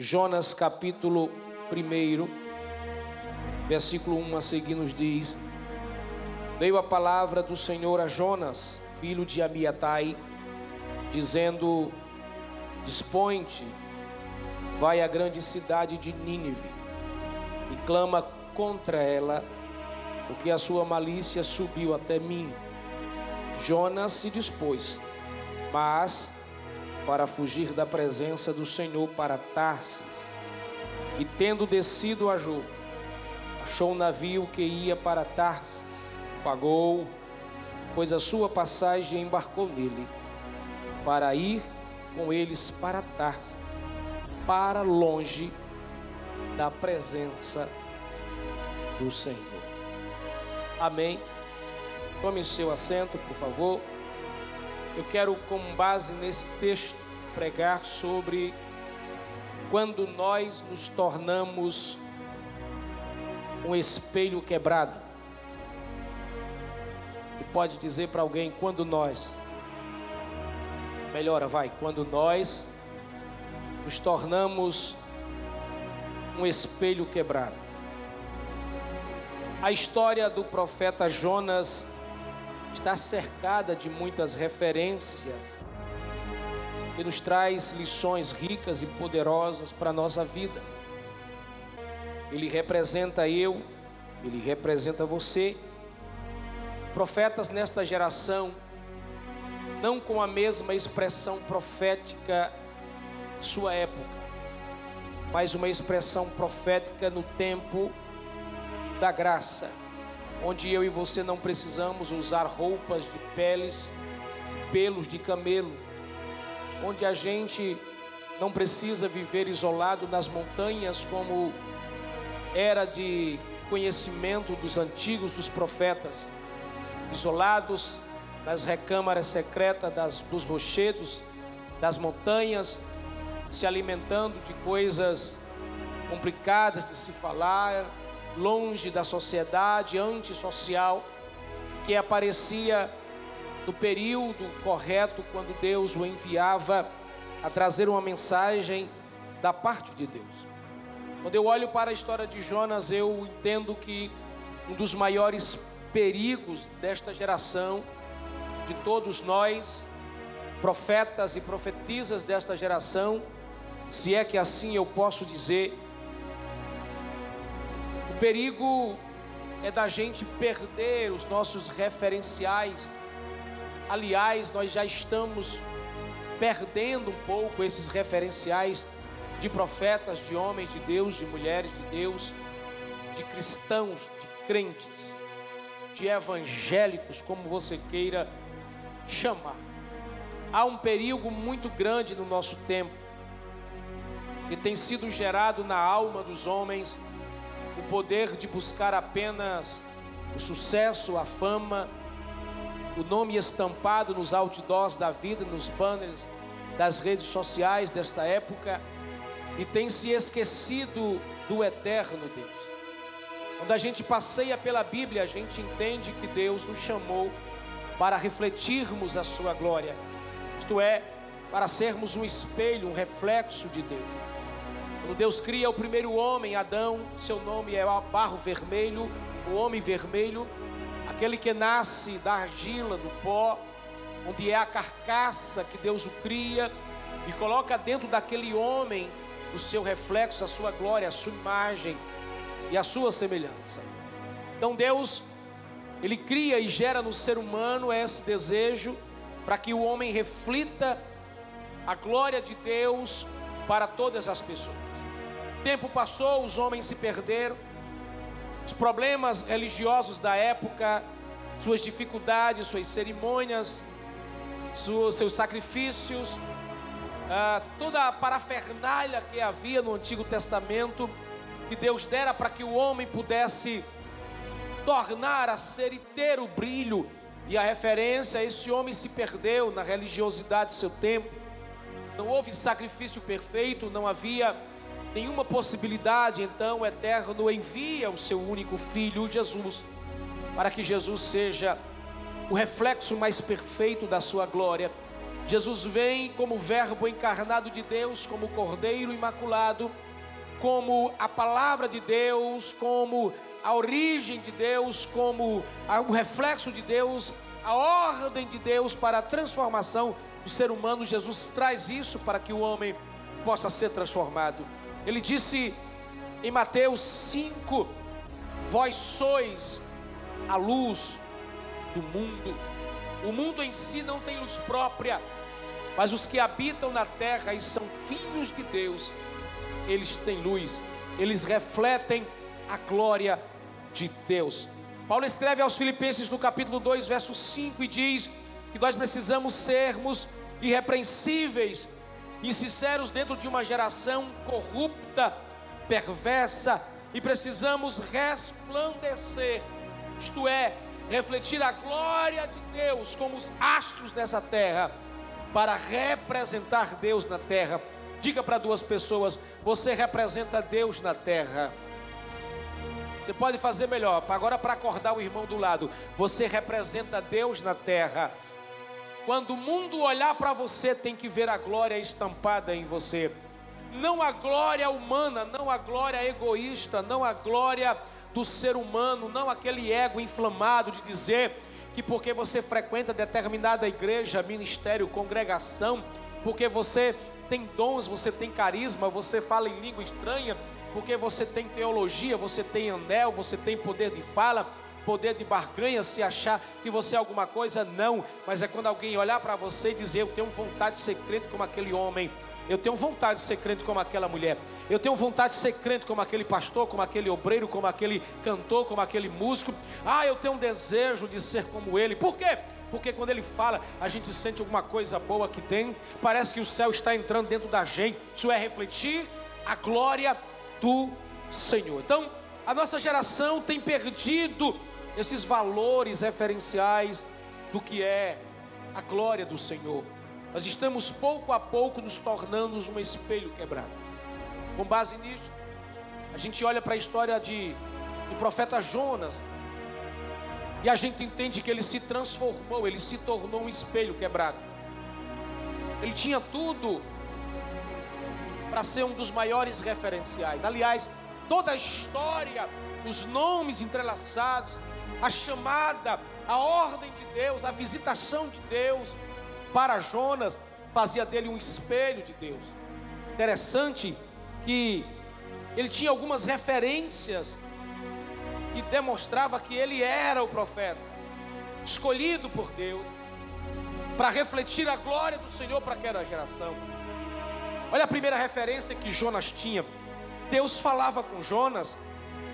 Jonas capítulo 1, versículo 1 a seguir nos diz: Veio a palavra do Senhor a Jonas, filho de Amiatai, dizendo: Dispõe-te, vai à grande cidade de Nínive e clama contra ela, porque a sua malícia subiu até mim. Jonas se dispôs, mas para fugir da presença do Senhor para Tarsis. E tendo descido a Jope, achou um navio que ia para Tarsis, pagou, pois a sua passagem embarcou nele, para ir com eles para Tarsis, para longe da presença do Senhor. Amém. Tome seu assento, por favor. Eu quero, com base nesse texto, pregar sobre quando nós nos tornamos um espelho quebrado. Você pode dizer para alguém quando nós, melhora, vai, quando nós nos tornamos um espelho quebrado. A história do profeta Jonas está cercada de muitas referências que nos traz lições ricas e poderosas para a nossa vida. Ele representa eu, ele representa você. Profetas nesta geração, não com a mesma expressão profética sua época, mas uma expressão profética no tempo da graça onde eu e você não precisamos usar roupas de peles, pelos de camelo, onde a gente não precisa viver isolado nas montanhas como era de conhecimento dos antigos, dos profetas, isolados nas recâmaras secretas das, dos rochedos, das montanhas, se alimentando de coisas complicadas de se falar, longe da sociedade antissocial que aparecia no período correto quando Deus o enviava a trazer uma mensagem da parte de Deus. Quando eu olho para a história de Jonas, eu entendo que um dos maiores perigos desta geração, de todos nós, profetas e profetisas desta geração, se é que assim eu posso dizer, perigo é da gente perder os nossos referenciais. Aliás, nós já estamos perdendo um pouco esses referenciais de profetas, de homens de Deus, de mulheres de Deus, de cristãos, de crentes, de evangélicos, como você queira chamar. Há um perigo muito grande no nosso tempo que tem sido gerado na alma dos homens o poder de buscar apenas o sucesso, a fama, o nome estampado nos outdoors da vida, nos banners das redes sociais desta época e tem se esquecido do eterno Deus. Quando a gente passeia pela Bíblia, a gente entende que Deus nos chamou para refletirmos a sua glória, isto é, para sermos um espelho, um reflexo de Deus. Quando Deus cria o primeiro homem, Adão, seu nome é barro vermelho, o homem vermelho, aquele que nasce da argila, do pó, onde é a carcaça que Deus o cria e coloca dentro daquele homem o seu reflexo, a sua glória, a sua imagem e a sua semelhança. Então Deus, ele cria e gera no ser humano esse desejo para que o homem reflita a glória de Deus para todas as pessoas. O tempo passou, os homens se perderam, os problemas religiosos da época, suas dificuldades, suas cerimônias, seus sacrifícios, ah, toda a parafernália que havia no Antigo Testamento, que Deus dera para que o homem pudesse tornar a ser e ter o brilho e a referência, esse homem se perdeu na religiosidade do seu tempo não houve sacrifício perfeito, não havia nenhuma possibilidade, então o Eterno envia o seu único filho, Jesus, para que Jesus seja o reflexo mais perfeito da sua glória. Jesus vem como Verbo encarnado de Deus, como Cordeiro imaculado, como a palavra de Deus, como a origem de Deus, como o reflexo de Deus, a ordem de Deus para a transformação do ser humano. Jesus traz isso para que o homem possa ser transformado. Ele disse em Mateus 5: Vós sois a luz do mundo. O mundo em si não tem luz própria, mas os que habitam na terra e são filhos de Deus, eles têm luz, eles refletem a glória de Deus. Paulo escreve aos Filipenses no capítulo 2, verso 5 e diz que nós precisamos sermos irrepreensíveis e sinceros dentro de uma geração corrupta, perversa, e precisamos resplandecer, isto é, refletir a glória de Deus como os astros dessa terra, para representar Deus na terra. Diga para duas pessoas: você representa Deus na terra. Você pode fazer melhor, agora para acordar o irmão do lado. Você representa Deus na terra. Quando o mundo olhar para você, tem que ver a glória estampada em você. Não a glória humana, não a glória egoísta, não a glória do ser humano, não aquele ego inflamado de dizer que porque você frequenta determinada igreja, ministério, congregação, porque você tem dons, você tem carisma, você fala em língua estranha, porque você tem teologia, você tem anel, você tem poder de fala, poder de barganha, se achar que você é alguma coisa, não, mas é quando alguém olhar para você e dizer: Eu tenho vontade de ser crente como aquele homem, eu tenho vontade de ser crente como aquela mulher, eu tenho vontade de ser crente como aquele pastor, como aquele obreiro, como aquele cantor, como aquele músico. Ah, eu tenho um desejo de ser como ele, por quê? Porque quando ele fala, a gente sente alguma coisa boa que tem, parece que o céu está entrando dentro da gente, isso é refletir a glória do Senhor. Então, a nossa geração tem perdido esses valores referenciais do que é a glória do Senhor. Nós estamos pouco a pouco nos tornando um espelho quebrado. Com base nisso, a gente olha para a história de, do profeta Jonas e a gente entende que ele se transformou, ele se tornou um espelho quebrado. Ele tinha tudo para ser um dos maiores referenciais. Aliás, toda a história, os nomes entrelaçados, a chamada, a ordem de Deus, a visitação de Deus para Jonas fazia dele um espelho de Deus. Interessante que ele tinha algumas referências que demonstrava que ele era o profeta, escolhido por Deus para refletir a glória do Senhor para aquela geração. Olha a primeira referência que Jonas tinha. Deus falava com Jonas.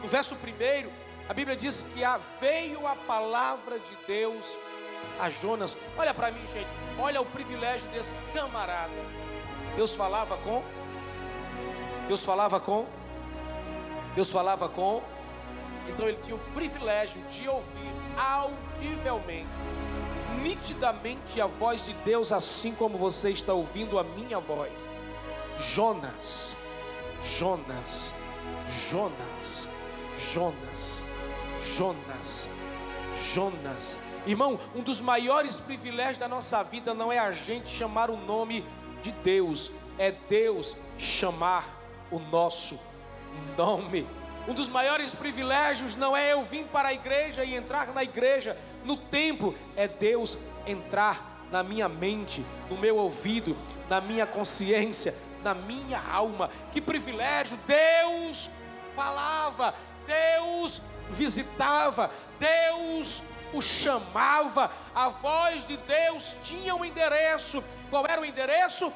No verso primeiro, a Bíblia diz que veio a palavra de Deus a Jonas. Olha para mim, gente. Olha o privilégio desse camarada. Deus falava com. Deus falava com. Deus falava com. Então ele tinha o privilégio de ouvir audivelmente, nitidamente a voz de Deus, assim como você está ouvindo a minha voz. Jonas, Jonas, Jonas, Jonas, Jonas, Jonas. Irmão, um dos maiores privilégios da nossa vida não é a gente chamar o nome de Deus, é Deus chamar o nosso nome. Um dos maiores privilégios não é eu vir para a igreja e entrar na igreja, no templo, é Deus entrar na minha mente, no meu ouvido, na minha consciência, na minha alma. Que privilégio! Deus falava, Deus visitava, Deus o chamava, a voz de Deus tinha um endereço. Qual era o endereço?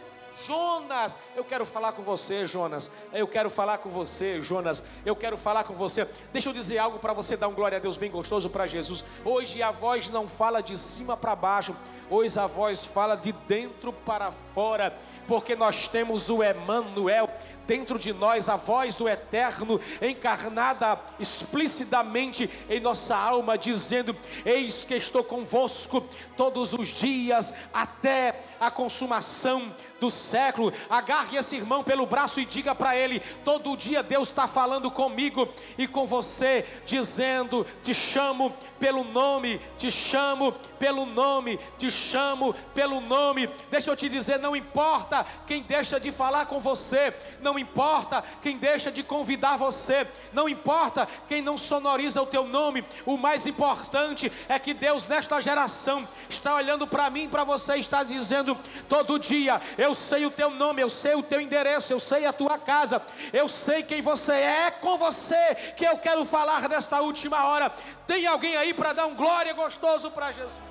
Jonas, eu quero falar com você, Jonas. Eu quero falar com você, Jonas. Eu quero falar com você. Deixa eu dizer algo para você dar um glória a Deus bem gostoso para Jesus. Hoje a voz não fala de cima para baixo, hoje a voz fala de dentro para fora porque nós temos o Emanuel, dentro de nós a voz do Eterno encarnada explicitamente em nossa alma, dizendo: Eis que estou convosco todos os dias até a consumação do século. Agarre esse irmão pelo braço e diga para ele: todo dia Deus está falando comigo e com você, dizendo: Te chamo pelo nome, te chamo pelo nome, te chamo pelo nome. Deixa eu te dizer: não importa quem deixa de falar com você, não importa quem deixa de convidar você, não importa quem não sonoriza o teu nome, o mais importante é que Deus, nesta geração, está olhando para mim, para você, está dizendo todo dia: Eu sei o teu nome, eu sei o teu endereço, eu sei a tua casa, eu sei quem você é, é com você que eu quero falar nesta última hora. Tem alguém aí para dar um glória gostoso para Jesus?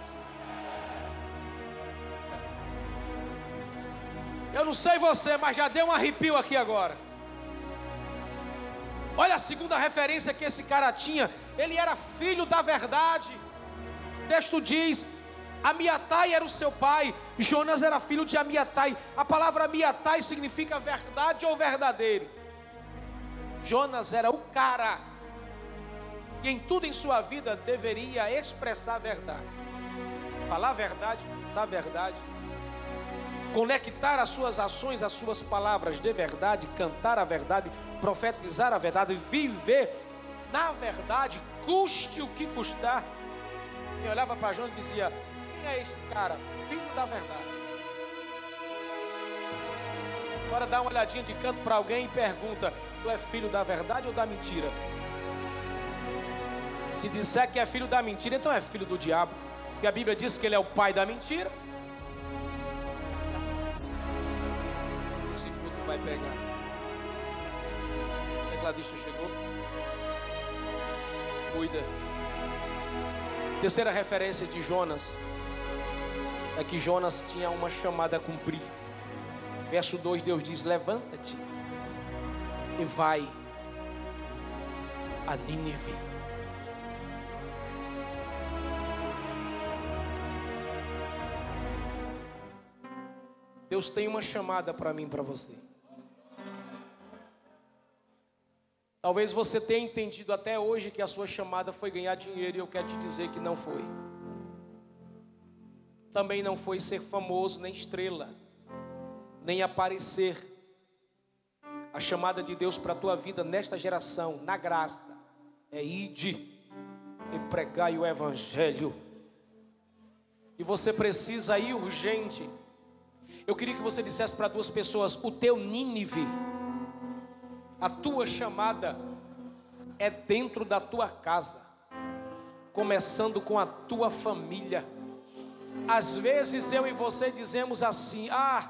Eu não sei você, mas já deu um arrepio aqui agora. Olha a segunda referência que esse cara tinha. Ele era filho da verdade. O texto diz: Amiatai era o seu pai, Jonas era filho de Amiatai. A palavra Amiatai significa verdade ou verdadeiro. Jonas era o cara e em tudo em sua vida deveria expressar a verdade. Falar a verdade, pensar a verdade, conectar as suas ações às suas palavras de verdade, cantar a verdade, profetizar a verdade, viver na verdade, custe o que custar. Quem olhava para João e dizia: Quem é esse cara? Filho da verdade. Agora dá uma olhadinha de canto para alguém e pergunta: Tu é filho da verdade ou da mentira? Se disser que é filho da mentira, então é filho do diabo. Porque a Bíblia diz que ele é o pai da mentira. Esse culto vai pegar. O tecladista chegou. Cuida. Terceira referência de Jonas é que Jonas tinha uma chamada a cumprir. Verso 2, Deus diz: Levanta-te e vai a Nínive Deus tem uma chamada para mim, para você. Talvez você tenha entendido até hoje que a sua chamada foi ganhar dinheiro e eu quero te dizer que não foi. Também não foi ser famoso, nem estrela, nem aparecer. A chamada de Deus para a tua vida nesta geração, na graça, é ide e pregai o Evangelho. E você precisa ir urgente eu queria que você dissesse para duas pessoas: o teu Nínive, a tua chamada é dentro da tua casa, começando com a tua família. Às vezes eu e você dizemos assim: ah,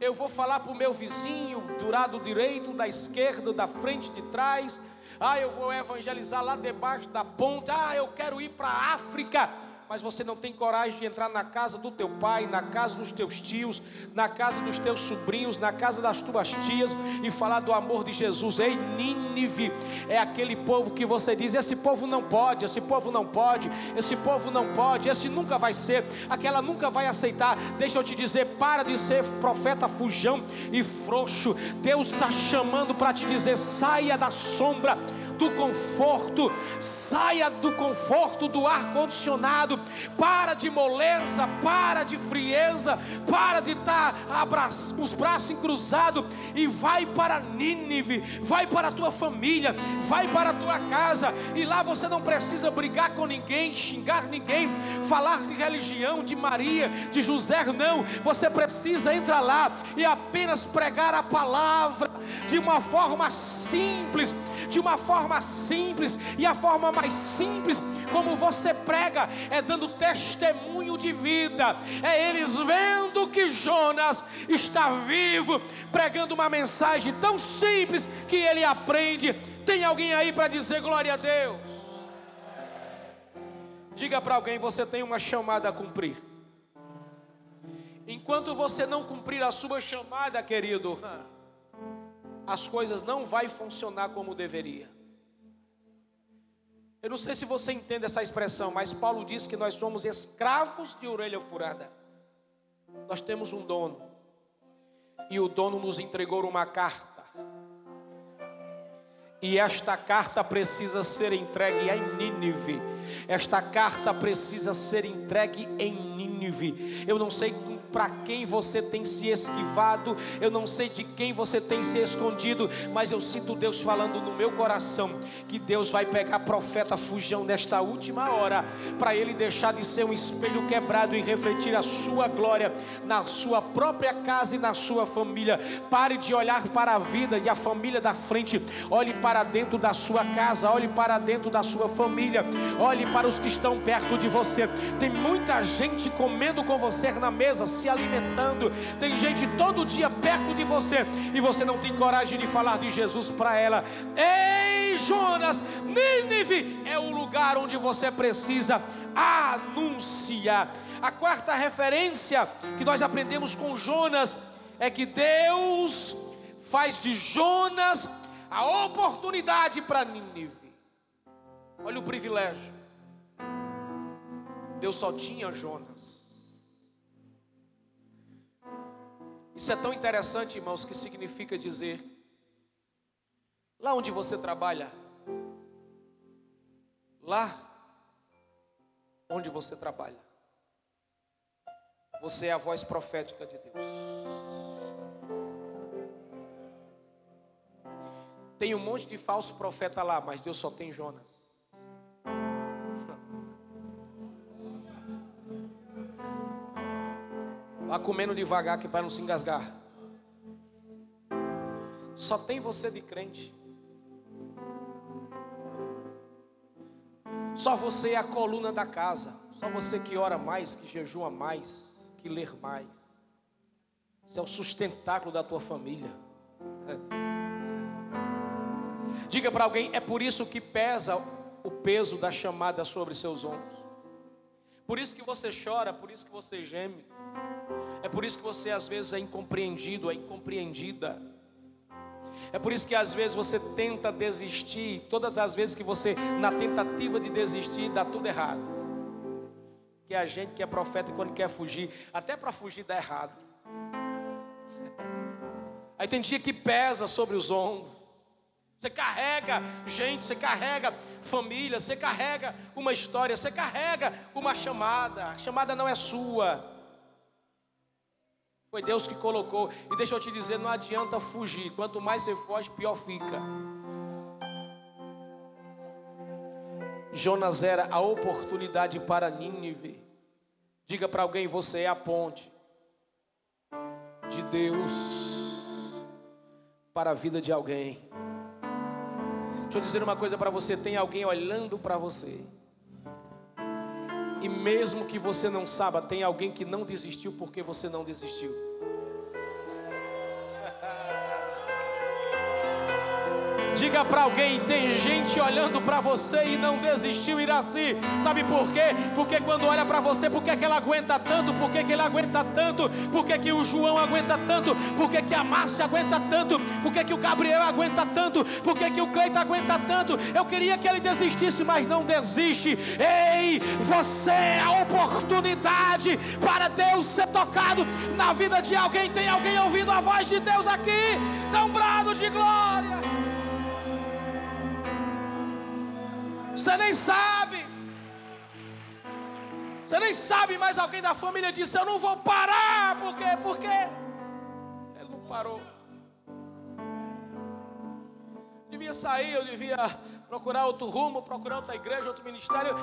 eu vou falar para o meu vizinho, do lado direito, da esquerda, da frente, de trás. Ah, eu vou evangelizar lá debaixo da ponte. Ah, eu quero ir para a África mas você não tem coragem de entrar na casa do teu pai, na casa dos teus tios, na casa dos teus sobrinhos, na casa das tuas tias e falar do amor de Jesus. Ei, Nínive é aquele povo que você diz: esse povo não pode, esse povo não pode, esse povo não pode, esse nunca vai ser, aquela nunca vai aceitar. Deixa eu te dizer: para de ser profeta fujão e frouxo. Deus está chamando para te dizer: saia da sombra do conforto, saia do conforto do ar condicionado, para de moleza, para de frieza, para de estar com os braços cruzados e vai para Nínive, vai para a tua família, vai para a tua casa e lá você não precisa brigar com ninguém, xingar ninguém, falar de religião, de Maria, de José, não, você precisa entrar lá e apenas pregar a palavra de uma forma simples, de uma forma simples, e a forma mais simples como você prega é dando testemunho de vida, é eles vendo que Jonas está vivo, pregando uma mensagem tão simples que ele aprende. Tem alguém aí para dizer glória a Deus? Diga para alguém: você tem uma chamada a cumprir. Enquanto você não cumprir a sua chamada, querido, as coisas não vai funcionar como deveria. Eu não sei se você entende essa expressão, mas Paulo diz que nós somos escravos de orelha furada. Nós temos um dono. E o dono nos entregou uma carta E esta carta precisa ser entregue em Nínive. Esta carta precisa ser entregue em Nínive. Eu não sei para quem você tem se esquivado, eu não sei de quem você tem se escondido, mas eu sinto Deus falando no meu coração que Deus vai pegar profeta Fujão nesta última hora, para ele deixar de ser um espelho quebrado e refletir a sua glória na sua própria casa e na sua família. Pare de olhar para a vida e a família da frente, olhe para dentro da sua casa, olhe para dentro da sua família, olhe para os que estão perto de você. Tem muita gente comendo com você na mesa, se alimentando. Tem gente todo dia perto de você e você não tem coragem de falar de Jesus para ela. Ei, Jonas, Nínive é o lugar onde você precisa anunciar. A quarta referência que nós aprendemos com Jonas é que Deus faz de Jonas a oportunidade para Nínive. Olha o privilégio. Deus só tinha Jonas. Isso é tão interessante, irmãos, que significa dizer: lá onde você trabalha, lá onde você trabalha, você é a voz profética de Deus. Tem um monte de falso profeta lá, mas Deus só tem Jonas. Vá comendo devagar que para não se engasgar. Só tem você de crente. Só você é a coluna da casa. Só você que ora mais, que jejua mais, que ler mais. Isso é o sustentáculo da tua família. Diga para alguém, é por isso que pesa o peso da chamada sobre seus ombros. Por isso que você chora, por isso que você geme. Por isso que você às vezes é incompreendido, é incompreendida. É por isso que às vezes você tenta desistir, todas as vezes que você, na tentativa de desistir, dá tudo errado. Que a gente que é profeta quando quer fugir, até para fugir dá errado. Aí tem dia que pesa sobre os ombros. Você carrega gente, você carrega família, você carrega uma história, você carrega uma chamada. A chamada não é sua. Foi Deus que colocou. E deixa eu te dizer, não adianta fugir. Quanto mais você foge, pior fica. Jonas era a oportunidade para Nínive. Diga para alguém: você é a ponte de Deus para a vida de alguém. Deixa eu dizer uma coisa para você: tem alguém olhando para você. E mesmo que você não saiba, tem alguém que não desistiu porque você não desistiu. Diga para alguém: tem gente olhando para você e não desistiu, Iraci. Sabe por quê? Porque quando olha para você, por que, que ela aguenta tanto? Por que, que ele aguenta tanto? Por que, que o João aguenta tanto? Por que, que a Márcia aguenta tanto? Por que, que o Gabriel aguenta tanto? Por que, que o Cleito aguenta tanto? Eu queria que ele desistisse, mas não desiste. Ei, você é a oportunidade para Deus ser tocado na vida de alguém. Tem alguém ouvindo a voz de Deus aqui? Dá um brado de glória. Você nem sabe. Você nem sabe, mas alguém da família disse: Eu não vou parar. Por quê? Porque ele não parou. Devia sair, eu devia procurar outro rumo, procurar outra igreja, outro ministério.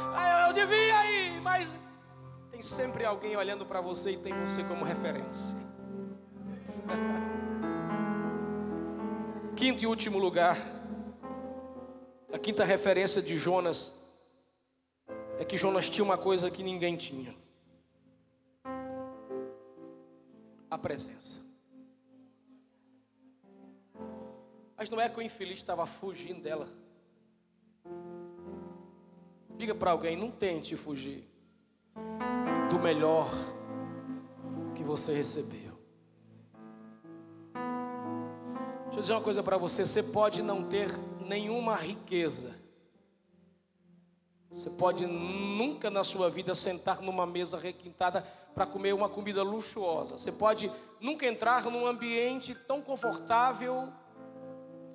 Eu devia ir, mas tem sempre alguém olhando para você e tem você como referência. Quinto e último lugar. A quinta referência de Jonas é que Jonas tinha uma coisa que ninguém tinha: a presença. Mas não é que o infeliz estava fugindo dela. Diga para alguém: não tente fugir do melhor que você recebeu. Deixa eu dizer uma coisa para você: você pode não ter nenhuma riqueza. Você pode nunca na sua vida sentar numa mesa requintada para comer uma comida luxuosa. Você pode nunca entrar num ambiente tão confortável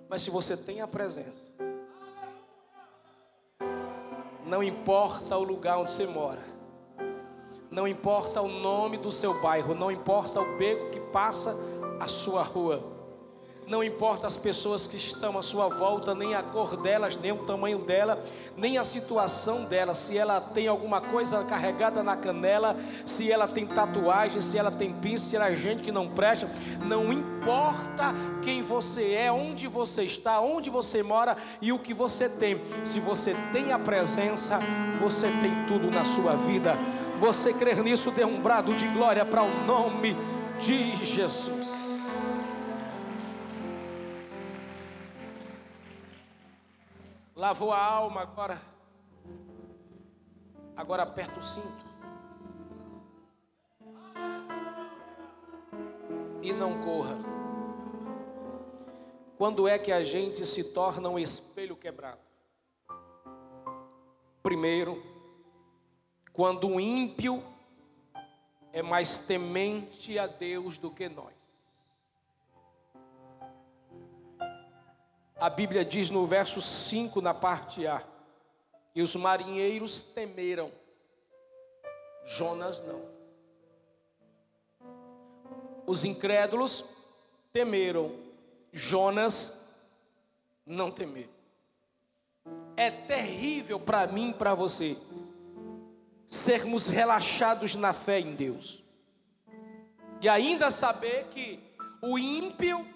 Mas se você tem a presença, não importa o lugar onde você mora, não importa o nome do seu bairro, não importa o beco que passa a sua rua, não importa as pessoas que estão à sua volta, nem a cor delas, nem o tamanho dela, nem a situação dela, se ela tem alguma coisa carregada na canela, se ela tem tatuagem, se ela tem pinça, se ela é gente que não presta, não importa quem você é, onde você está, onde você mora e o que você tem. Se você tem a presença, você tem tudo na sua vida. Você crer nisso, dê um brado de glória para o nome de Jesus. Lavou a alma, agora agora aperta o cinto. E não corra. Quando é que a gente se torna um espelho quebrado? Primeiro, quando o ímpio é mais temente a Deus do que nós. A Bíblia diz no verso 5, na parte A: E os marinheiros temeram, Jonas não. Os incrédulos temeram, Jonas não temeram. É terrível para mim e para você sermos relaxados na fé em Deus e ainda saber que o ímpio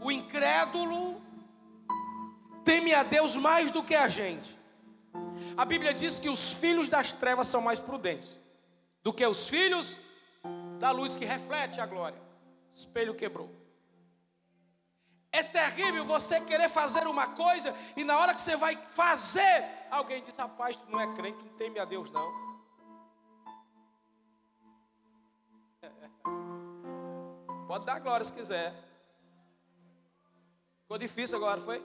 o incrédulo teme a Deus mais do que a gente. A Bíblia diz que os filhos das trevas são mais prudentes do que os filhos da luz que reflete a glória. Espelho quebrou. É terrível você querer fazer uma coisa e na hora que você vai fazer, alguém diz: Rapaz, tu não é crente, tu não teme a Deus, não. Pode dar glória se quiser. Ficou difícil agora, foi?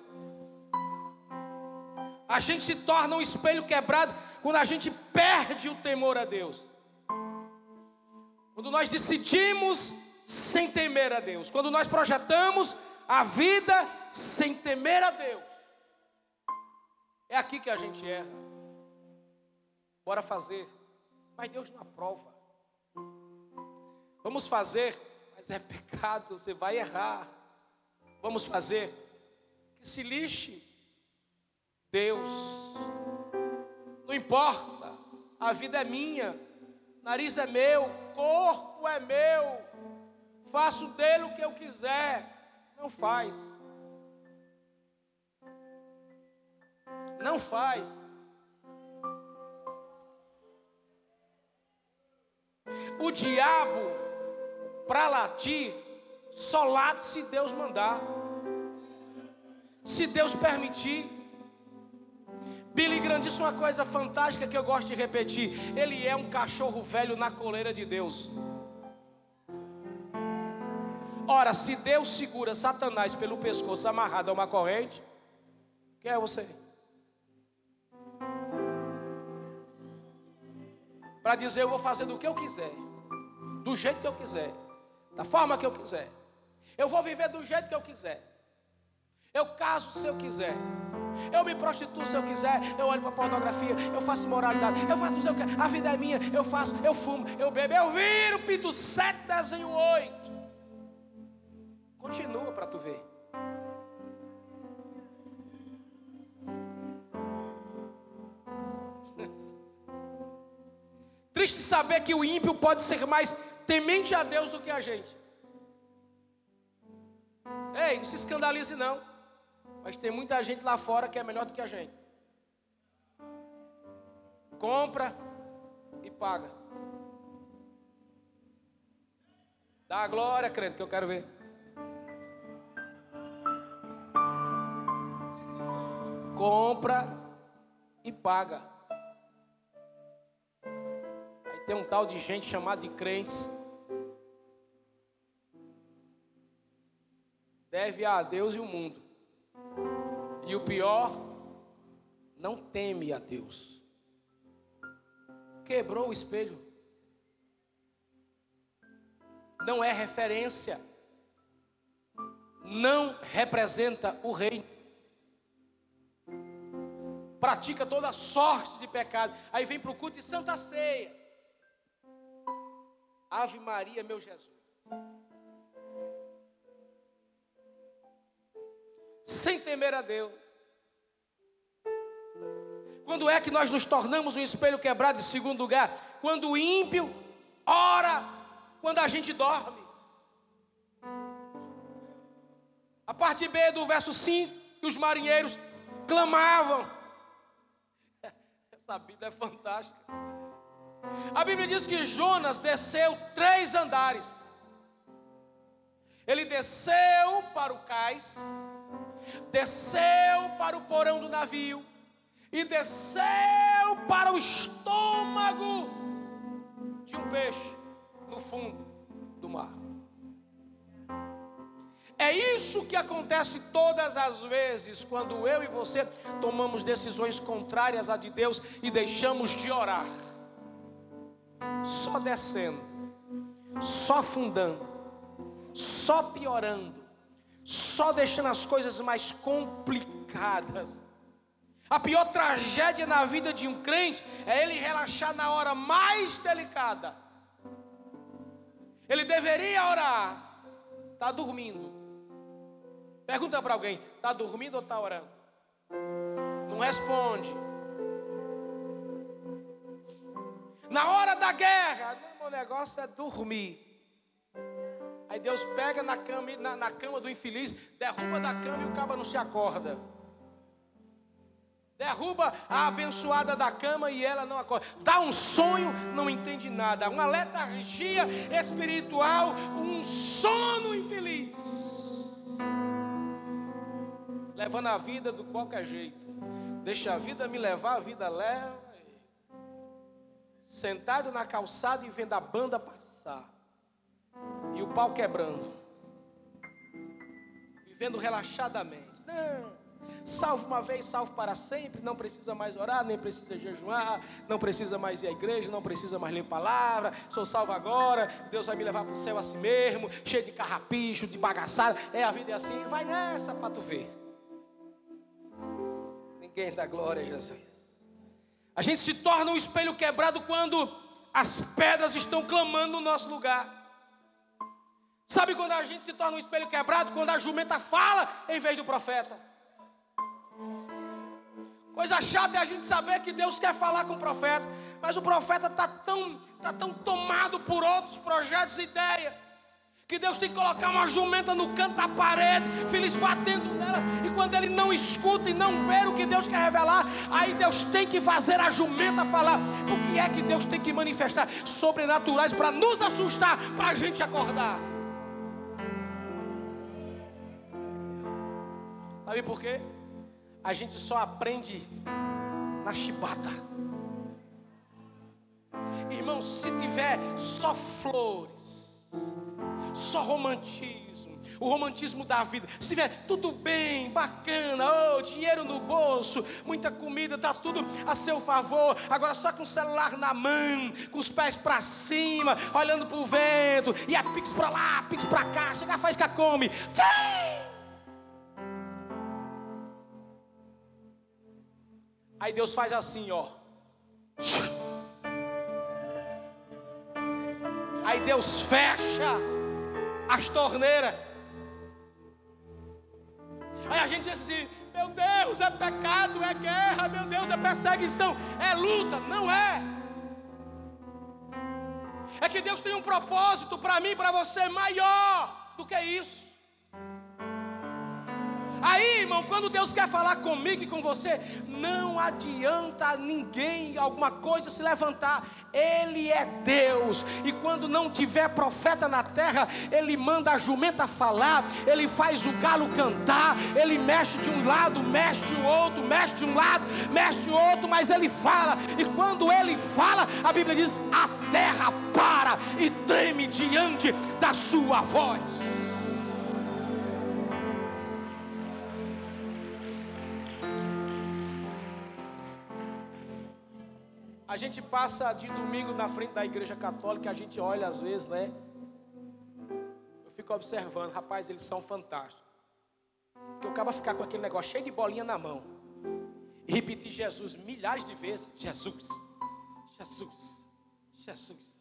A gente se torna um espelho quebrado quando a gente perde o temor a Deus. Quando nós decidimos sem temer a Deus. Quando nós projetamos a vida sem temer a Deus. É aqui que a gente erra. Bora fazer. Mas Deus não aprova. Vamos fazer, mas é pecado, você vai errar vamos fazer? Que se lixe. Deus, não importa, a vida é minha, nariz é meu, corpo é meu, faço dele o que eu quiser. Não faz. Não faz. O diabo, para latir, só late se Deus mandar. Se Deus permitir. Billy Graham disse uma coisa fantástica que eu gosto de repetir. Ele é um cachorro velho na coleira de Deus. Ora, se Deus segura Satanás pelo pescoço amarrado a uma corrente, quem é você? Para dizer eu vou fazer do que eu quiser, do jeito que eu quiser, da forma que eu quiser. Eu vou viver do jeito que eu quiser. Eu caso se eu quiser. Eu me prostituo se eu quiser. Eu olho para pornografia. Eu faço moralidade. Eu faço o que eu quero. A vida é minha. Eu faço. Eu fumo. Eu bebo. Eu viro. Pinto 7, desenho 8. Continua para tu ver. Triste saber que o ímpio pode ser mais temente a Deus do que a gente. Ei, não se escandalize não. Mas tem muita gente lá fora que é melhor do que a gente. Compra e paga. Dá a glória, crente, que eu quero ver. Compra e paga. Aí tem um tal de gente chamada de crentes deve a Deus e o mundo. E o pior, não teme a Deus. Quebrou o espelho. Não é referência. não representa o reino. Pratica toda sorte de pecado. Aí vem para o culto de Santa Ceia. Ave Maria, meu Jesus. Sem temer a Deus. Quando é que nós nos tornamos um espelho quebrado em segundo lugar? Quando o ímpio ora, quando a gente dorme. A parte B do verso 5, que os marinheiros clamavam. Essa Bíblia é fantástica. A Bíblia diz que Jonas desceu três andares. Ele desceu para o cais, desceu para o porão do navio e desceu para o estômago de um peixe no fundo do mar. É isso que acontece todas as vezes quando eu e você tomamos decisões contrárias à de Deus e deixamos de orar. Só descendo, só afundando, só piorando, só deixando as coisas mais complicadas. A pior tragédia na vida de um crente é ele relaxar na hora mais delicada. Ele deveria orar, está dormindo. Pergunta para alguém: está dormindo ou está orando? Não responde. Na hora da guerra, o negócio é dormir. Aí Deus pega na cama, na, na cama do infeliz, derruba da cama e o cabo não se acorda. Derruba a abençoada da cama e ela não acorda. Dá um sonho, não entende nada. Uma letargia espiritual, um sono infeliz. Levando a vida do qualquer jeito. Deixa a vida me levar, a vida leva. Sentado na calçada e vendo a banda passar. E o pau quebrando. Vivendo relaxadamente. Não. Salvo uma vez, salvo para sempre. Não precisa mais orar, nem precisa jejuar, não precisa mais ir à igreja, não precisa mais ler palavra. Sou salvo agora. Deus vai me levar para o céu a si mesmo, cheio de carrapicho, de bagaçada. É a vida é assim. Vai nessa para tu ver. Ninguém dá glória a Jesus. A gente se torna um espelho quebrado quando as pedras estão clamando no nosso lugar. Sabe quando a gente se torna um espelho quebrado? Quando a jumenta fala em vez do profeta. Coisa chata é a gente saber que Deus quer falar com o profeta, mas o profeta está tão, tá tão tomado por outros projetos e ideias, que Deus tem que colocar uma jumenta no canto da parede, feliz batendo nela, e quando ele não escuta e não vê o que Deus quer revelar, aí Deus tem que fazer a jumenta falar, porque é que Deus tem que manifestar sobrenaturais para nos assustar, para a gente acordar. Sabe por quê? a gente só aprende na chibata. Irmão, se tiver só flores, só romantismo, o romantismo da vida, se tiver tudo bem, bacana, oh, dinheiro no bolso, muita comida, tá tudo a seu favor, agora só com o celular na mão, com os pés para cima, olhando para o vento, e a pix para lá, pix para cá, chega faz que come. Tchim! Aí Deus faz assim, ó. Aí Deus fecha as torneiras. Aí a gente diz assim: meu Deus, é pecado, é guerra, meu Deus, é perseguição, é luta. Não é. É que Deus tem um propósito para mim, para você, maior do que isso. Aí, irmão, quando Deus quer falar comigo e com você, não adianta ninguém, alguma coisa se levantar. Ele é Deus. E quando não tiver profeta na terra, ele manda a jumenta falar, ele faz o galo cantar, ele mexe de um lado, mexe de outro, mexe de um lado, mexe de outro, mas ele fala. E quando ele fala, a Bíblia diz: a terra para e treme diante da sua voz. A gente passa de domingo na frente da igreja católica, a gente olha às vezes, né? Eu fico observando, rapaz, eles são fantásticos. cara ficar com aquele negócio cheio de bolinha na mão e repetir Jesus milhares de vezes: Jesus, Jesus, Jesus,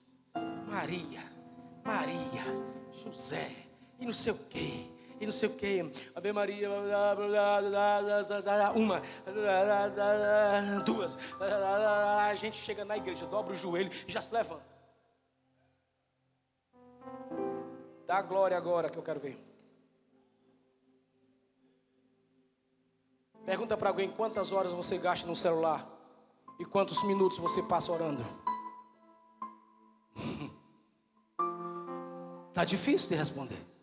Maria, Maria, José, e não sei o quê e não sei o que. Ave Maria, uma, duas. A gente chega na igreja, dobra o joelho e já se levanta. Dá glória agora que eu quero ver. Pergunta para alguém quantas horas você gasta no celular e quantos minutos você passa orando. Tá difícil de responder.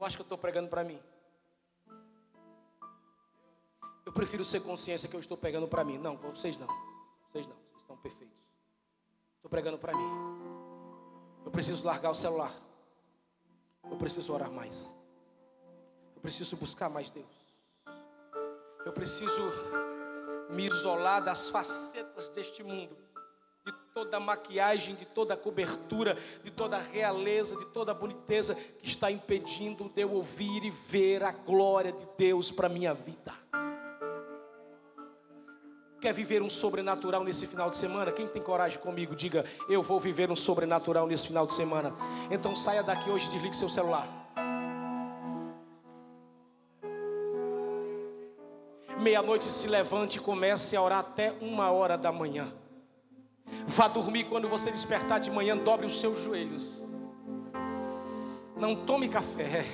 Eu acho que eu estou pregando para mim. Eu prefiro ser consciência que eu estou pregando para mim. Não, vocês não. Vocês não. Vocês estão perfeitos. Estou pregando para mim. Eu preciso largar o celular. Eu preciso orar mais. Eu preciso buscar mais Deus. Eu preciso me isolar das facetas deste mundo de toda a maquiagem, de toda a cobertura, de toda a realeza, de toda a boniteza que está impedindo de eu ouvir e ver a glória de Deus para minha vida. Quer viver um sobrenatural nesse final de semana? Quem tem coragem comigo, diga: Eu vou viver um sobrenatural nesse final de semana. Então saia daqui hoje e desligue seu celular. Meia-noite se levante e comece a orar até uma hora da manhã. Vá dormir quando você despertar de manhã, dobre os seus joelhos. Não tome café.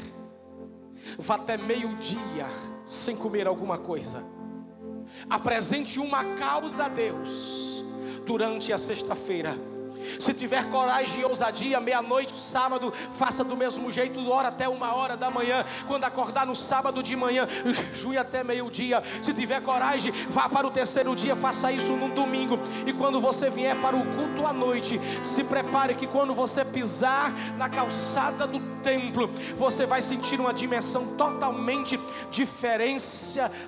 Vá até meio-dia sem comer alguma coisa. Apresente uma causa a Deus durante a sexta-feira se tiver coragem e ousadia, meia-noite, sábado, faça do mesmo jeito, ora até uma hora da manhã. Quando acordar no sábado de manhã, jue até meio-dia. Se tiver coragem, vá para o terceiro dia, faça isso no domingo. E quando você vier para o culto à noite, se prepare que quando você pisar na calçada do templo, você vai sentir uma dimensão totalmente diferente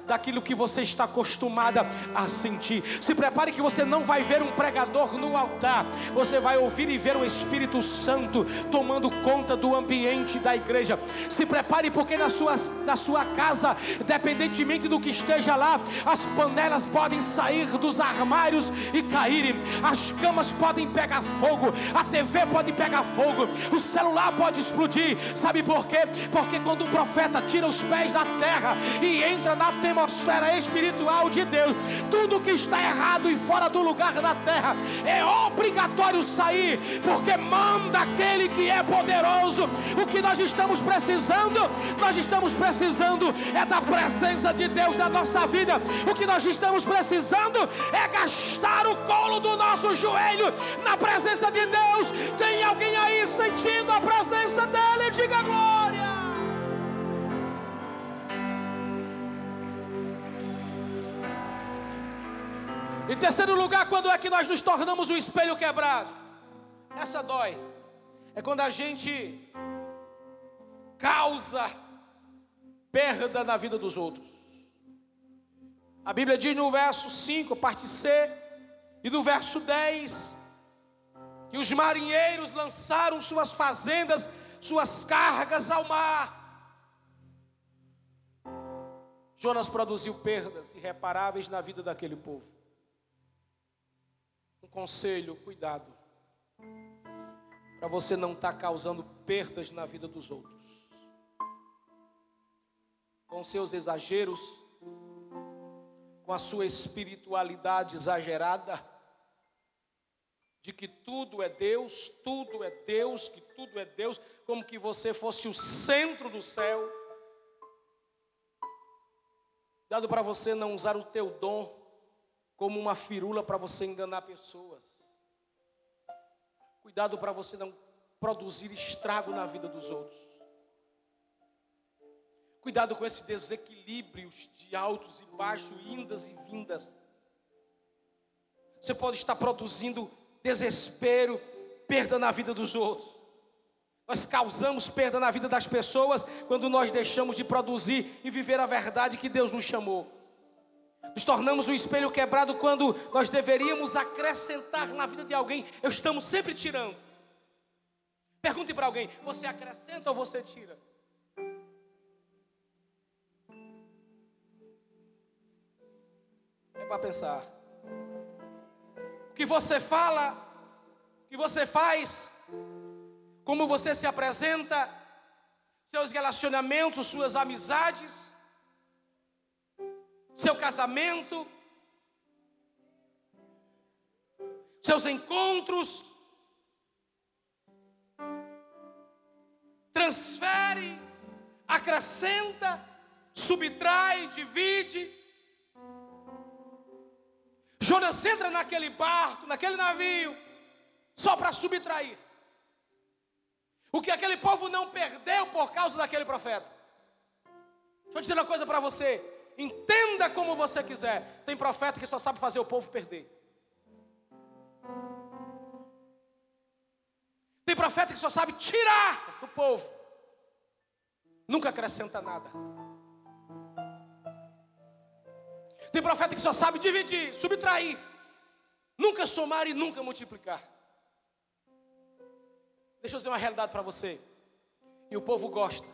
daquilo que você está acostumada a sentir. Se prepare que você não vai ver um pregador no altar. Você você vai ouvir e ver o Espírito Santo tomando conta do ambiente da igreja. Se prepare, porque na sua, na sua casa, independentemente do que esteja lá, as panelas podem sair dos armários e caírem, as camas podem pegar fogo, a TV pode pegar fogo, o celular pode explodir. Sabe por quê? Porque quando o profeta tira os pés da terra e entra na atmosfera espiritual de Deus, tudo que está errado e fora do lugar da terra é obrigatório sair, porque manda aquele que é poderoso. O que nós estamos precisando, nós estamos precisando é da presença de Deus na nossa vida. O que nós estamos precisando é gastar o colo do nosso joelho na presença de Deus. Tem alguém aí sentindo a presença dele? Diga glória. Em terceiro lugar, quando é que nós nos tornamos um espelho quebrado? Essa dói. É quando a gente causa perda na vida dos outros. A Bíblia diz no verso 5, parte C, e no verso 10, que os marinheiros lançaram suas fazendas, suas cargas ao mar. Jonas produziu perdas irreparáveis na vida daquele povo. Um conselho, cuidado. Para você não estar tá causando perdas na vida dos outros. Com seus exageros, com a sua espiritualidade exagerada, de que tudo é Deus, tudo é Deus, que tudo é Deus, como que você fosse o centro do céu. Dado para você não usar o teu dom como uma firula para você enganar pessoas. Cuidado para você não produzir estrago na vida dos outros. Cuidado com esse desequilíbrio de altos e baixos, indas e vindas. Você pode estar produzindo desespero, perda na vida dos outros. Nós causamos perda na vida das pessoas quando nós deixamos de produzir e viver a verdade que Deus nos chamou. Nos tornamos um espelho quebrado quando nós deveríamos acrescentar na vida de alguém. Eu estamos sempre tirando. Pergunte para alguém: você acrescenta ou você tira? É para pensar. O que você fala, o que você faz, como você se apresenta, seus relacionamentos, suas amizades seu casamento, seus encontros, transfere, acrescenta, subtrai, divide. Jonas entra naquele barco, naquele navio, só para subtrair. O que aquele povo não perdeu por causa daquele profeta. Deixa eu dizer uma coisa para você. Entenda como você quiser. Tem profeta que só sabe fazer o povo perder. Tem profeta que só sabe tirar do povo. Nunca acrescenta nada. Tem profeta que só sabe dividir, subtrair. Nunca somar e nunca multiplicar. Deixa eu dizer uma realidade para você. E o povo gosta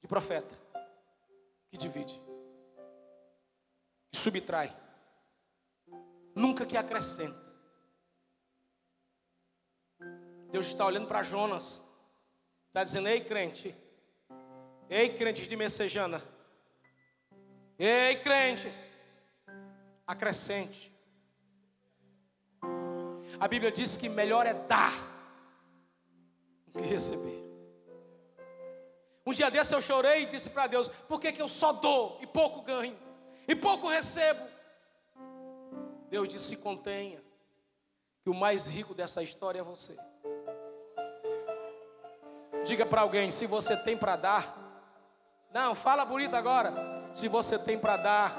de profeta que divide, subtrai, nunca que acrescenta. Deus está olhando para Jonas, está dizendo: Ei, crente, ei, crentes de Messejana, ei, crentes, acrescente. A Bíblia diz que melhor é dar do que receber. Um dia desse eu chorei e disse para Deus: Por que, que eu só dou e pouco ganho, e pouco recebo? Deus disse: Se contenha, que o mais rico dessa história é você. Diga para alguém: se você tem para dar, não, fala bonito agora. Se você tem para dar,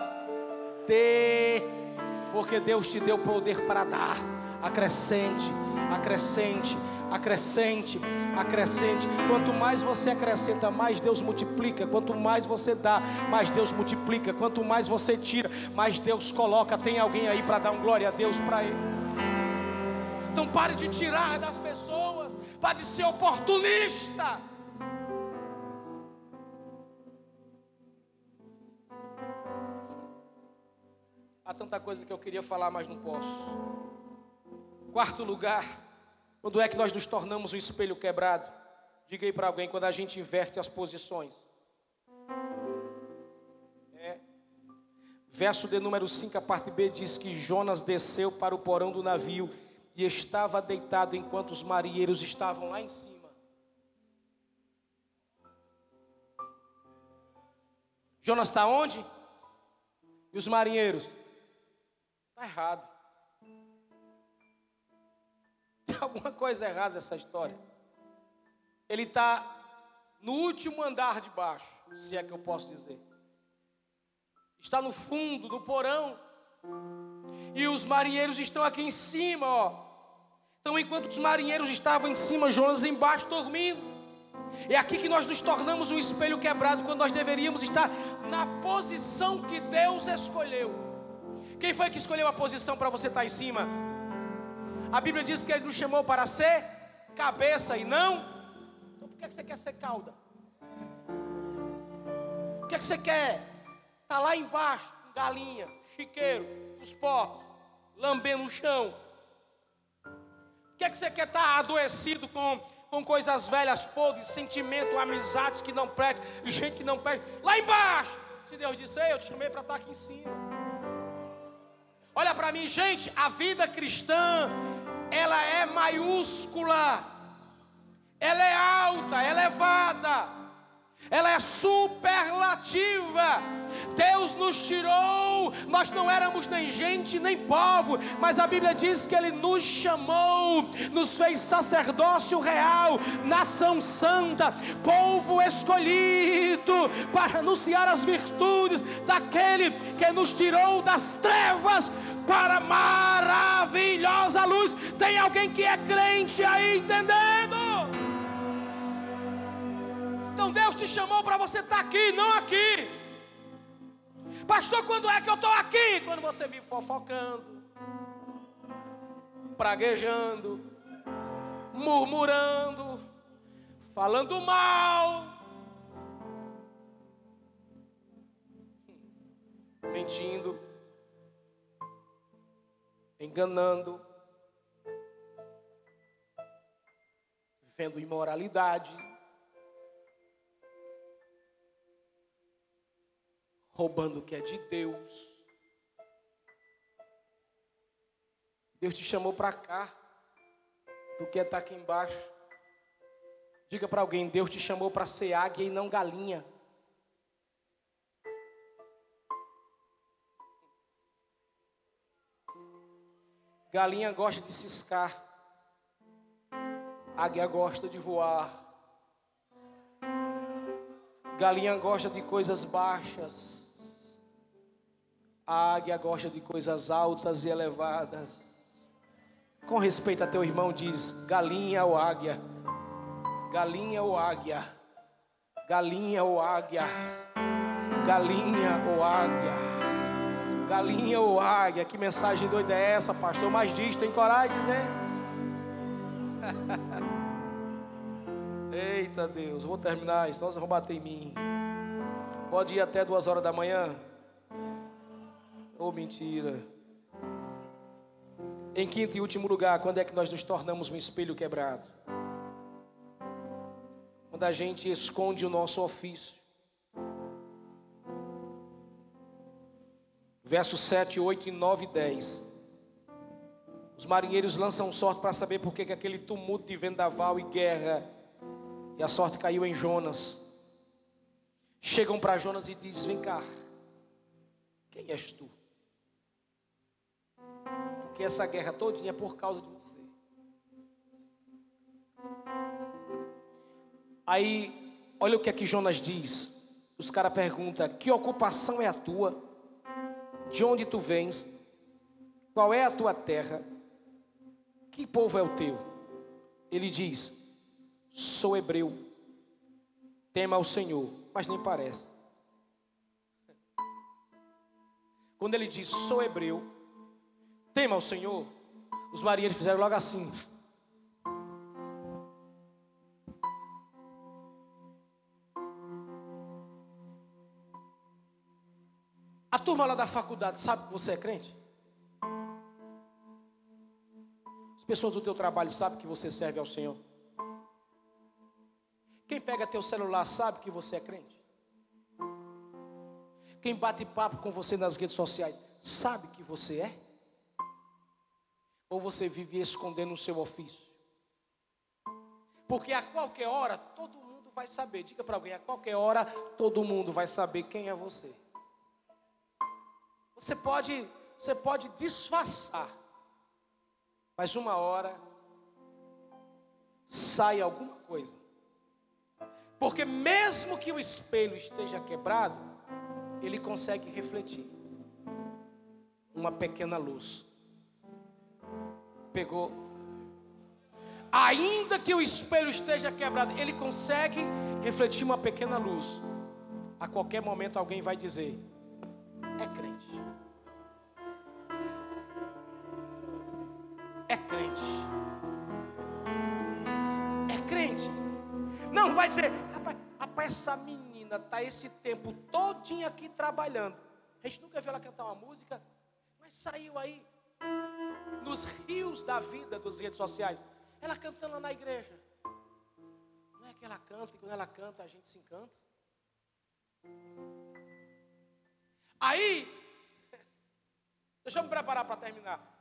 dê, porque Deus te deu poder para dar. Acrescente, acrescente, acrescente, acrescente. Quanto mais você acrescenta, mais Deus multiplica. Quanto mais você dá, mais Deus multiplica. Quanto mais você tira, mais Deus coloca. Tem alguém aí para dar um glória a Deus para Ele. Então pare de tirar das pessoas para de ser oportunista. Há tanta coisa que eu queria falar, mas não posso. Quarto lugar, quando é que nós nos tornamos um espelho quebrado? Diga aí para alguém quando a gente inverte as posições. É. Verso de número 5, a parte B diz que Jonas desceu para o porão do navio e estava deitado enquanto os marinheiros estavam lá em cima. Jonas está onde? E os marinheiros? Está errado. Alguma coisa errada nessa história. Ele está no último andar de baixo, se é que eu posso dizer. Está no fundo, no porão. E os marinheiros estão aqui em cima, ó. Então, enquanto os marinheiros estavam em cima, Jonas embaixo dormindo. É aqui que nós nos tornamos um espelho quebrado quando nós deveríamos estar na posição que Deus escolheu. Quem foi que escolheu a posição para você estar em cima? A Bíblia diz que Ele nos chamou para ser cabeça e não. Então, por que você quer ser cauda? Por que você quer estar lá embaixo, com galinha, chiqueiro, os porcos, lambendo o chão? Por que, é você quer estar adoecido com, com coisas velhas, podres, sentimento, amizades que não prestam, gente que não presta? Lá embaixo! Se Deus disse, eu te chamei para estar aqui em cima. Olha para mim, gente, a vida cristã, ela é maiúscula, ela é alta, elevada, ela é superlativa. Deus nos tirou, nós não éramos nem gente nem povo, mas a Bíblia diz que Ele nos chamou, nos fez sacerdócio real, nação santa, povo escolhido, para anunciar as virtudes daquele que nos tirou das trevas para maravilhosa luz. Tem alguém que é crente aí entendendo? Então Deus te chamou para você estar aqui, não aqui. Pastor, quando é que eu estou aqui? Quando você vive fofocando, praguejando, murmurando, falando mal, mentindo. Enganando, vivendo imoralidade, roubando o que é de Deus. Deus te chamou para cá, tu quer estar aqui embaixo. Diga para alguém: Deus te chamou para ser águia e não galinha. Galinha gosta de ciscar, águia gosta de voar. Galinha gosta de coisas baixas, a águia gosta de coisas altas e elevadas. Com respeito a teu irmão, diz: galinha ou águia, galinha ou águia, galinha ou águia, galinha ou águia. Galinha ou águia, que mensagem doida é essa, pastor? Mas diz, tem coragem de dizer? Eita Deus, vou terminar, senão vocês vão bater em mim. Pode ir até duas horas da manhã? Ou oh, mentira. Em quinto e último lugar, quando é que nós nos tornamos um espelho quebrado? Quando a gente esconde o nosso ofício. Versos 7, 8, 9 e 10. Os marinheiros lançam sorte para saber por que aquele tumulto de vendaval e guerra e a sorte caiu em Jonas. Chegam para Jonas e dizem: Vem cá, quem és tu? Porque essa guerra todinha é por causa de você. Aí, olha o que aqui Jonas diz. Os caras perguntam: Que ocupação é a tua? De onde tu vens? Qual é a tua terra? Que povo é o teu? Ele diz: Sou hebreu. Tema ao Senhor, mas nem parece. Quando ele diz: Sou hebreu, tema ao Senhor, os marinheiros fizeram logo assim. Turma lá da faculdade sabe que você é crente? As pessoas do teu trabalho sabem que você serve ao Senhor? Quem pega teu celular sabe que você é crente? Quem bate papo com você nas redes sociais sabe que você é? Ou você vive escondendo o seu ofício? Porque a qualquer hora todo mundo vai saber. Diga para alguém: a qualquer hora todo mundo vai saber quem é você. Você pode, você pode disfarçar, mas uma hora sai alguma coisa. Porque mesmo que o espelho esteja quebrado, ele consegue refletir uma pequena luz. Pegou. Ainda que o espelho esteja quebrado, ele consegue refletir uma pequena luz. A qualquer momento alguém vai dizer: é crente. É crente. É crente. Não vai dizer, rapaz, rapaz, essa menina está esse tempo todinho aqui trabalhando. A gente nunca viu ela cantar uma música, mas saiu aí nos rios da vida das redes sociais. Ela cantando na igreja. Não é que ela canta e quando ela canta a gente se encanta. Aí, deixa eu me preparar para terminar.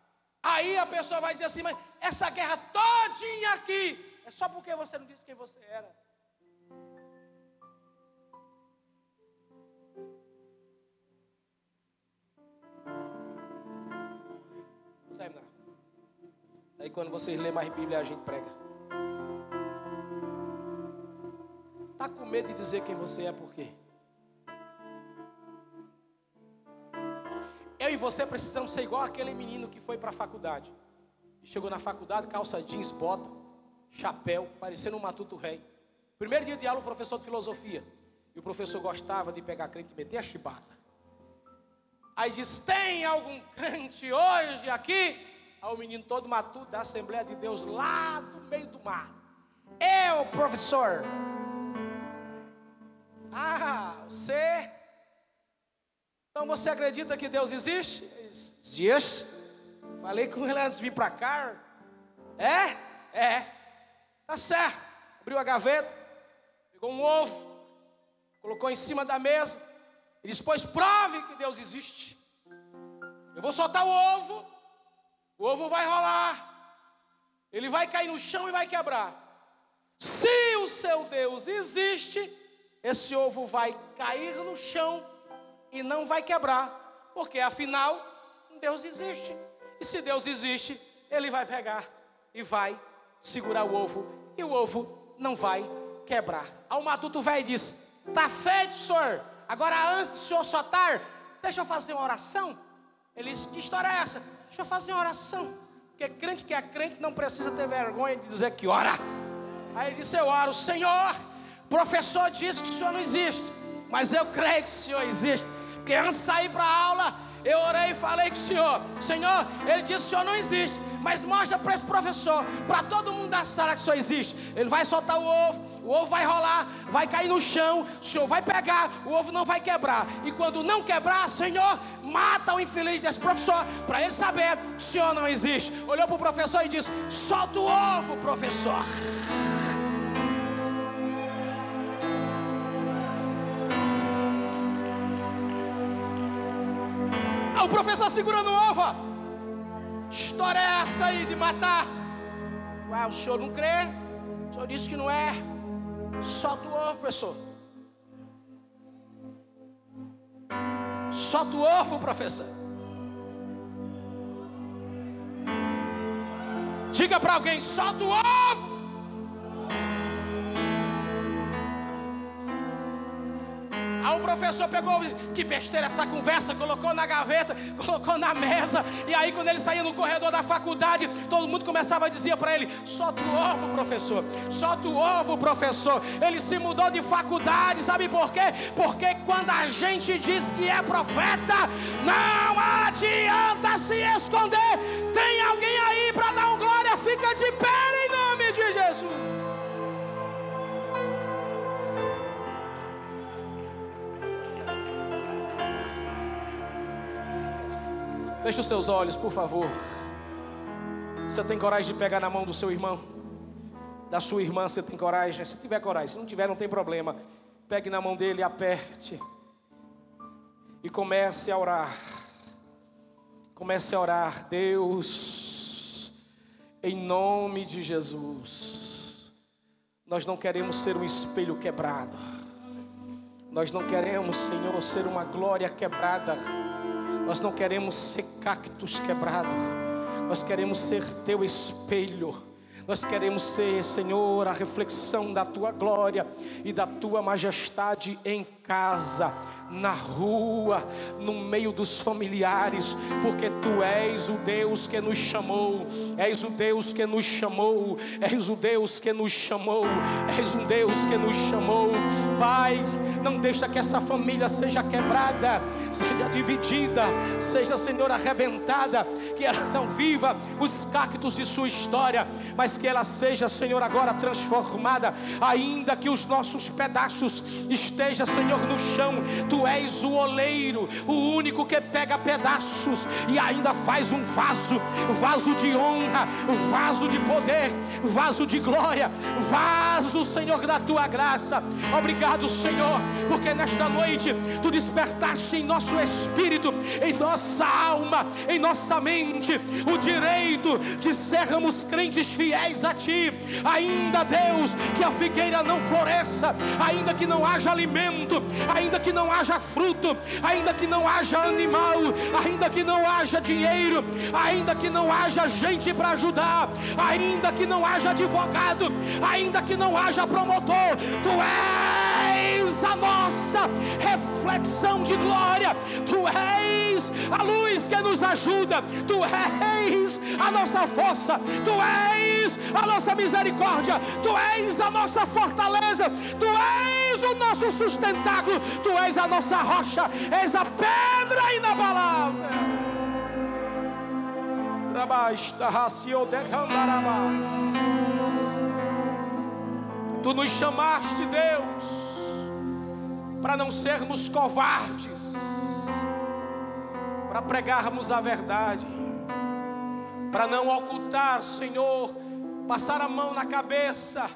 Aí a pessoa vai dizer assim, mas essa guerra todinha aqui é só porque você não disse quem você era. Aí quando vocês lêem mais Bíblia, a gente prega. Está com medo de dizer quem você é por quê? E você precisamos ser igual aquele menino que foi para a faculdade. Chegou na faculdade, calça jeans, bota, chapéu, parecendo um matuto rei. Primeiro dia de aula, o professor de filosofia. E o professor gostava de pegar crente e meter a chibata. Aí diz: Tem algum crente hoje aqui? Aí o menino todo matuto da Assembleia de Deus lá do meio do mar. Eu, professor. Ah, você então você acredita que Deus existe? Dias, Falei com ele antes de vir para cá. É? É. Tá certo. Abriu a gaveta, pegou um ovo, colocou em cima da mesa e disse: Pois prove que Deus existe. Eu vou soltar o ovo, o ovo vai rolar, ele vai cair no chão e vai quebrar. Se o seu Deus existe, esse ovo vai cair no chão e não vai quebrar, porque afinal Deus existe. E se Deus existe, ele vai pegar e vai segurar o ovo, e o ovo não vai quebrar. Ao matuto velho disse: Tá feito, senhor. Agora, antes do senhor soltar, deixa eu fazer uma oração. Ele disse: Que história é essa? Deixa eu fazer uma oração. Porque crente que é crente não precisa ter vergonha de dizer que ora. Aí ele disse: Eu oro, Senhor. Professor disse que o senhor não existe, mas eu creio que o senhor existe. De sair para aula, eu orei e falei com o senhor: Senhor, ele disse o senhor não existe mas mostra para esse professor, para todo mundo da sala que só existe. Ele vai soltar o ovo, o ovo vai rolar, vai cair no chão, o senhor vai pegar, o ovo não vai quebrar. E quando não quebrar, Senhor, mata o infeliz desse professor, para ele saber que o senhor não existe. Olhou para o professor e disse: solta o ovo, professor. O professor segurando o ovo história é essa aí de matar? Ah, o senhor não crê? O senhor disse que não é. Solta o ovo, professor. Solta o ovo, professor. Diga para alguém: solta o ovo. Professor pegou, que besteira essa conversa, colocou na gaveta, colocou na mesa. E aí, quando ele saía no corredor da faculdade, todo mundo começava a dizer para ele: solta o ovo, professor, solta o ovo, professor. Ele se mudou de faculdade, sabe por quê? Porque quando a gente diz que é profeta, não adianta se esconder. Tem alguém aí para dar um glória, fica de pé Feche os seus olhos, por favor. Você tem coragem de pegar na mão do seu irmão? Da sua irmã, você tem coragem? Se tiver coragem, se não tiver, não tem problema. Pegue na mão dele, aperte. E comece a orar. Comece a orar. Deus, em nome de Jesus. Nós não queremos ser um espelho quebrado. Nós não queremos, Senhor, ser uma glória quebrada nós não queremos ser cactos quebrados. Nós queremos ser teu espelho. Nós queremos ser, Senhor, a reflexão da tua glória e da tua majestade em casa na rua, no meio dos familiares, porque tu és o Deus que nos chamou, és o Deus que nos chamou, és o Deus que nos chamou, és um Deus que nos chamou, Pai. Não deixa que essa família seja quebrada, seja dividida, seja, Senhor, arrebentada, que ela não viva os cactos de sua história, mas que ela seja, Senhor, agora transformada, ainda que os nossos pedaços estejam, Senhor, no chão, tu és o oleiro, o único que pega pedaços e ainda faz um vaso, vaso de honra, vaso de poder, vaso de glória, vaso, Senhor, da tua graça. Obrigado, Senhor, porque nesta noite tu despertaste em nosso espírito, em nossa alma, em nossa mente, o direito de sermos crentes fiéis a ti. Ainda, Deus, que a figueira não floresça, ainda que não haja alimento, ainda que não haja haja fruto, ainda que não haja animal, ainda que não haja dinheiro, ainda que não haja gente para ajudar, ainda que não haja advogado, ainda que não haja promotor, tu és a nossa reflexão de glória, tu és a luz que nos ajuda, tu és a nossa força, tu és a nossa misericórdia, tu és a nossa fortaleza, tu és o nosso sustentáculo, tu és a nossa rocha, és a pedra inabalável. Tu nos chamaste, Deus, para não sermos covardes, para pregarmos a verdade para não ocultar, Senhor, passar a mão na cabeça,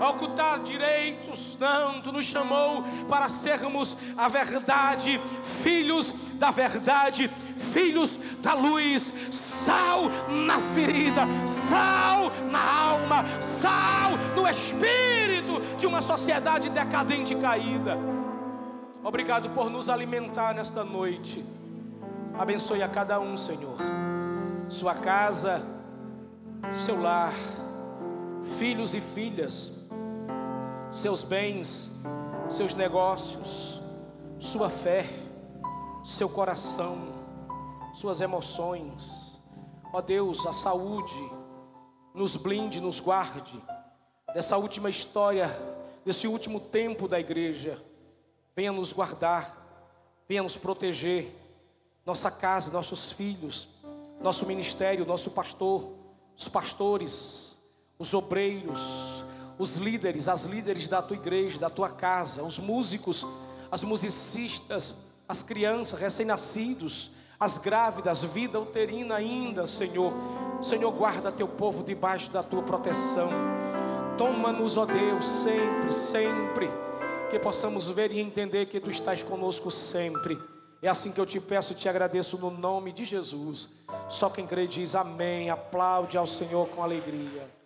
ocultar direitos, não, tu nos chamou para sermos a verdade, filhos da verdade, filhos da luz, sal na ferida, sal na alma, sal no espírito de uma sociedade decadente e caída. Obrigado por nos alimentar nesta noite. Abençoe a cada um, Senhor. Sua casa, seu lar, filhos e filhas, seus bens, seus negócios, sua fé, seu coração, suas emoções. Ó Deus, a saúde, nos blinde, nos guarde dessa última história, desse último tempo da igreja. Venha nos guardar, venha nos proteger, nossa casa, nossos filhos, nosso ministério, nosso pastor, os pastores, os obreiros, os líderes, as líderes da tua igreja, da tua casa, os músicos, as musicistas, as crianças recém-nascidos, as grávidas, vida uterina ainda, Senhor. Senhor, guarda teu povo debaixo da tua proteção. Toma-nos, ó Deus, sempre, sempre que possamos ver e entender que tu estás conosco sempre. É assim que eu te peço e te agradeço no nome de Jesus. Só quem crê diz amém. Aplaude ao Senhor com alegria.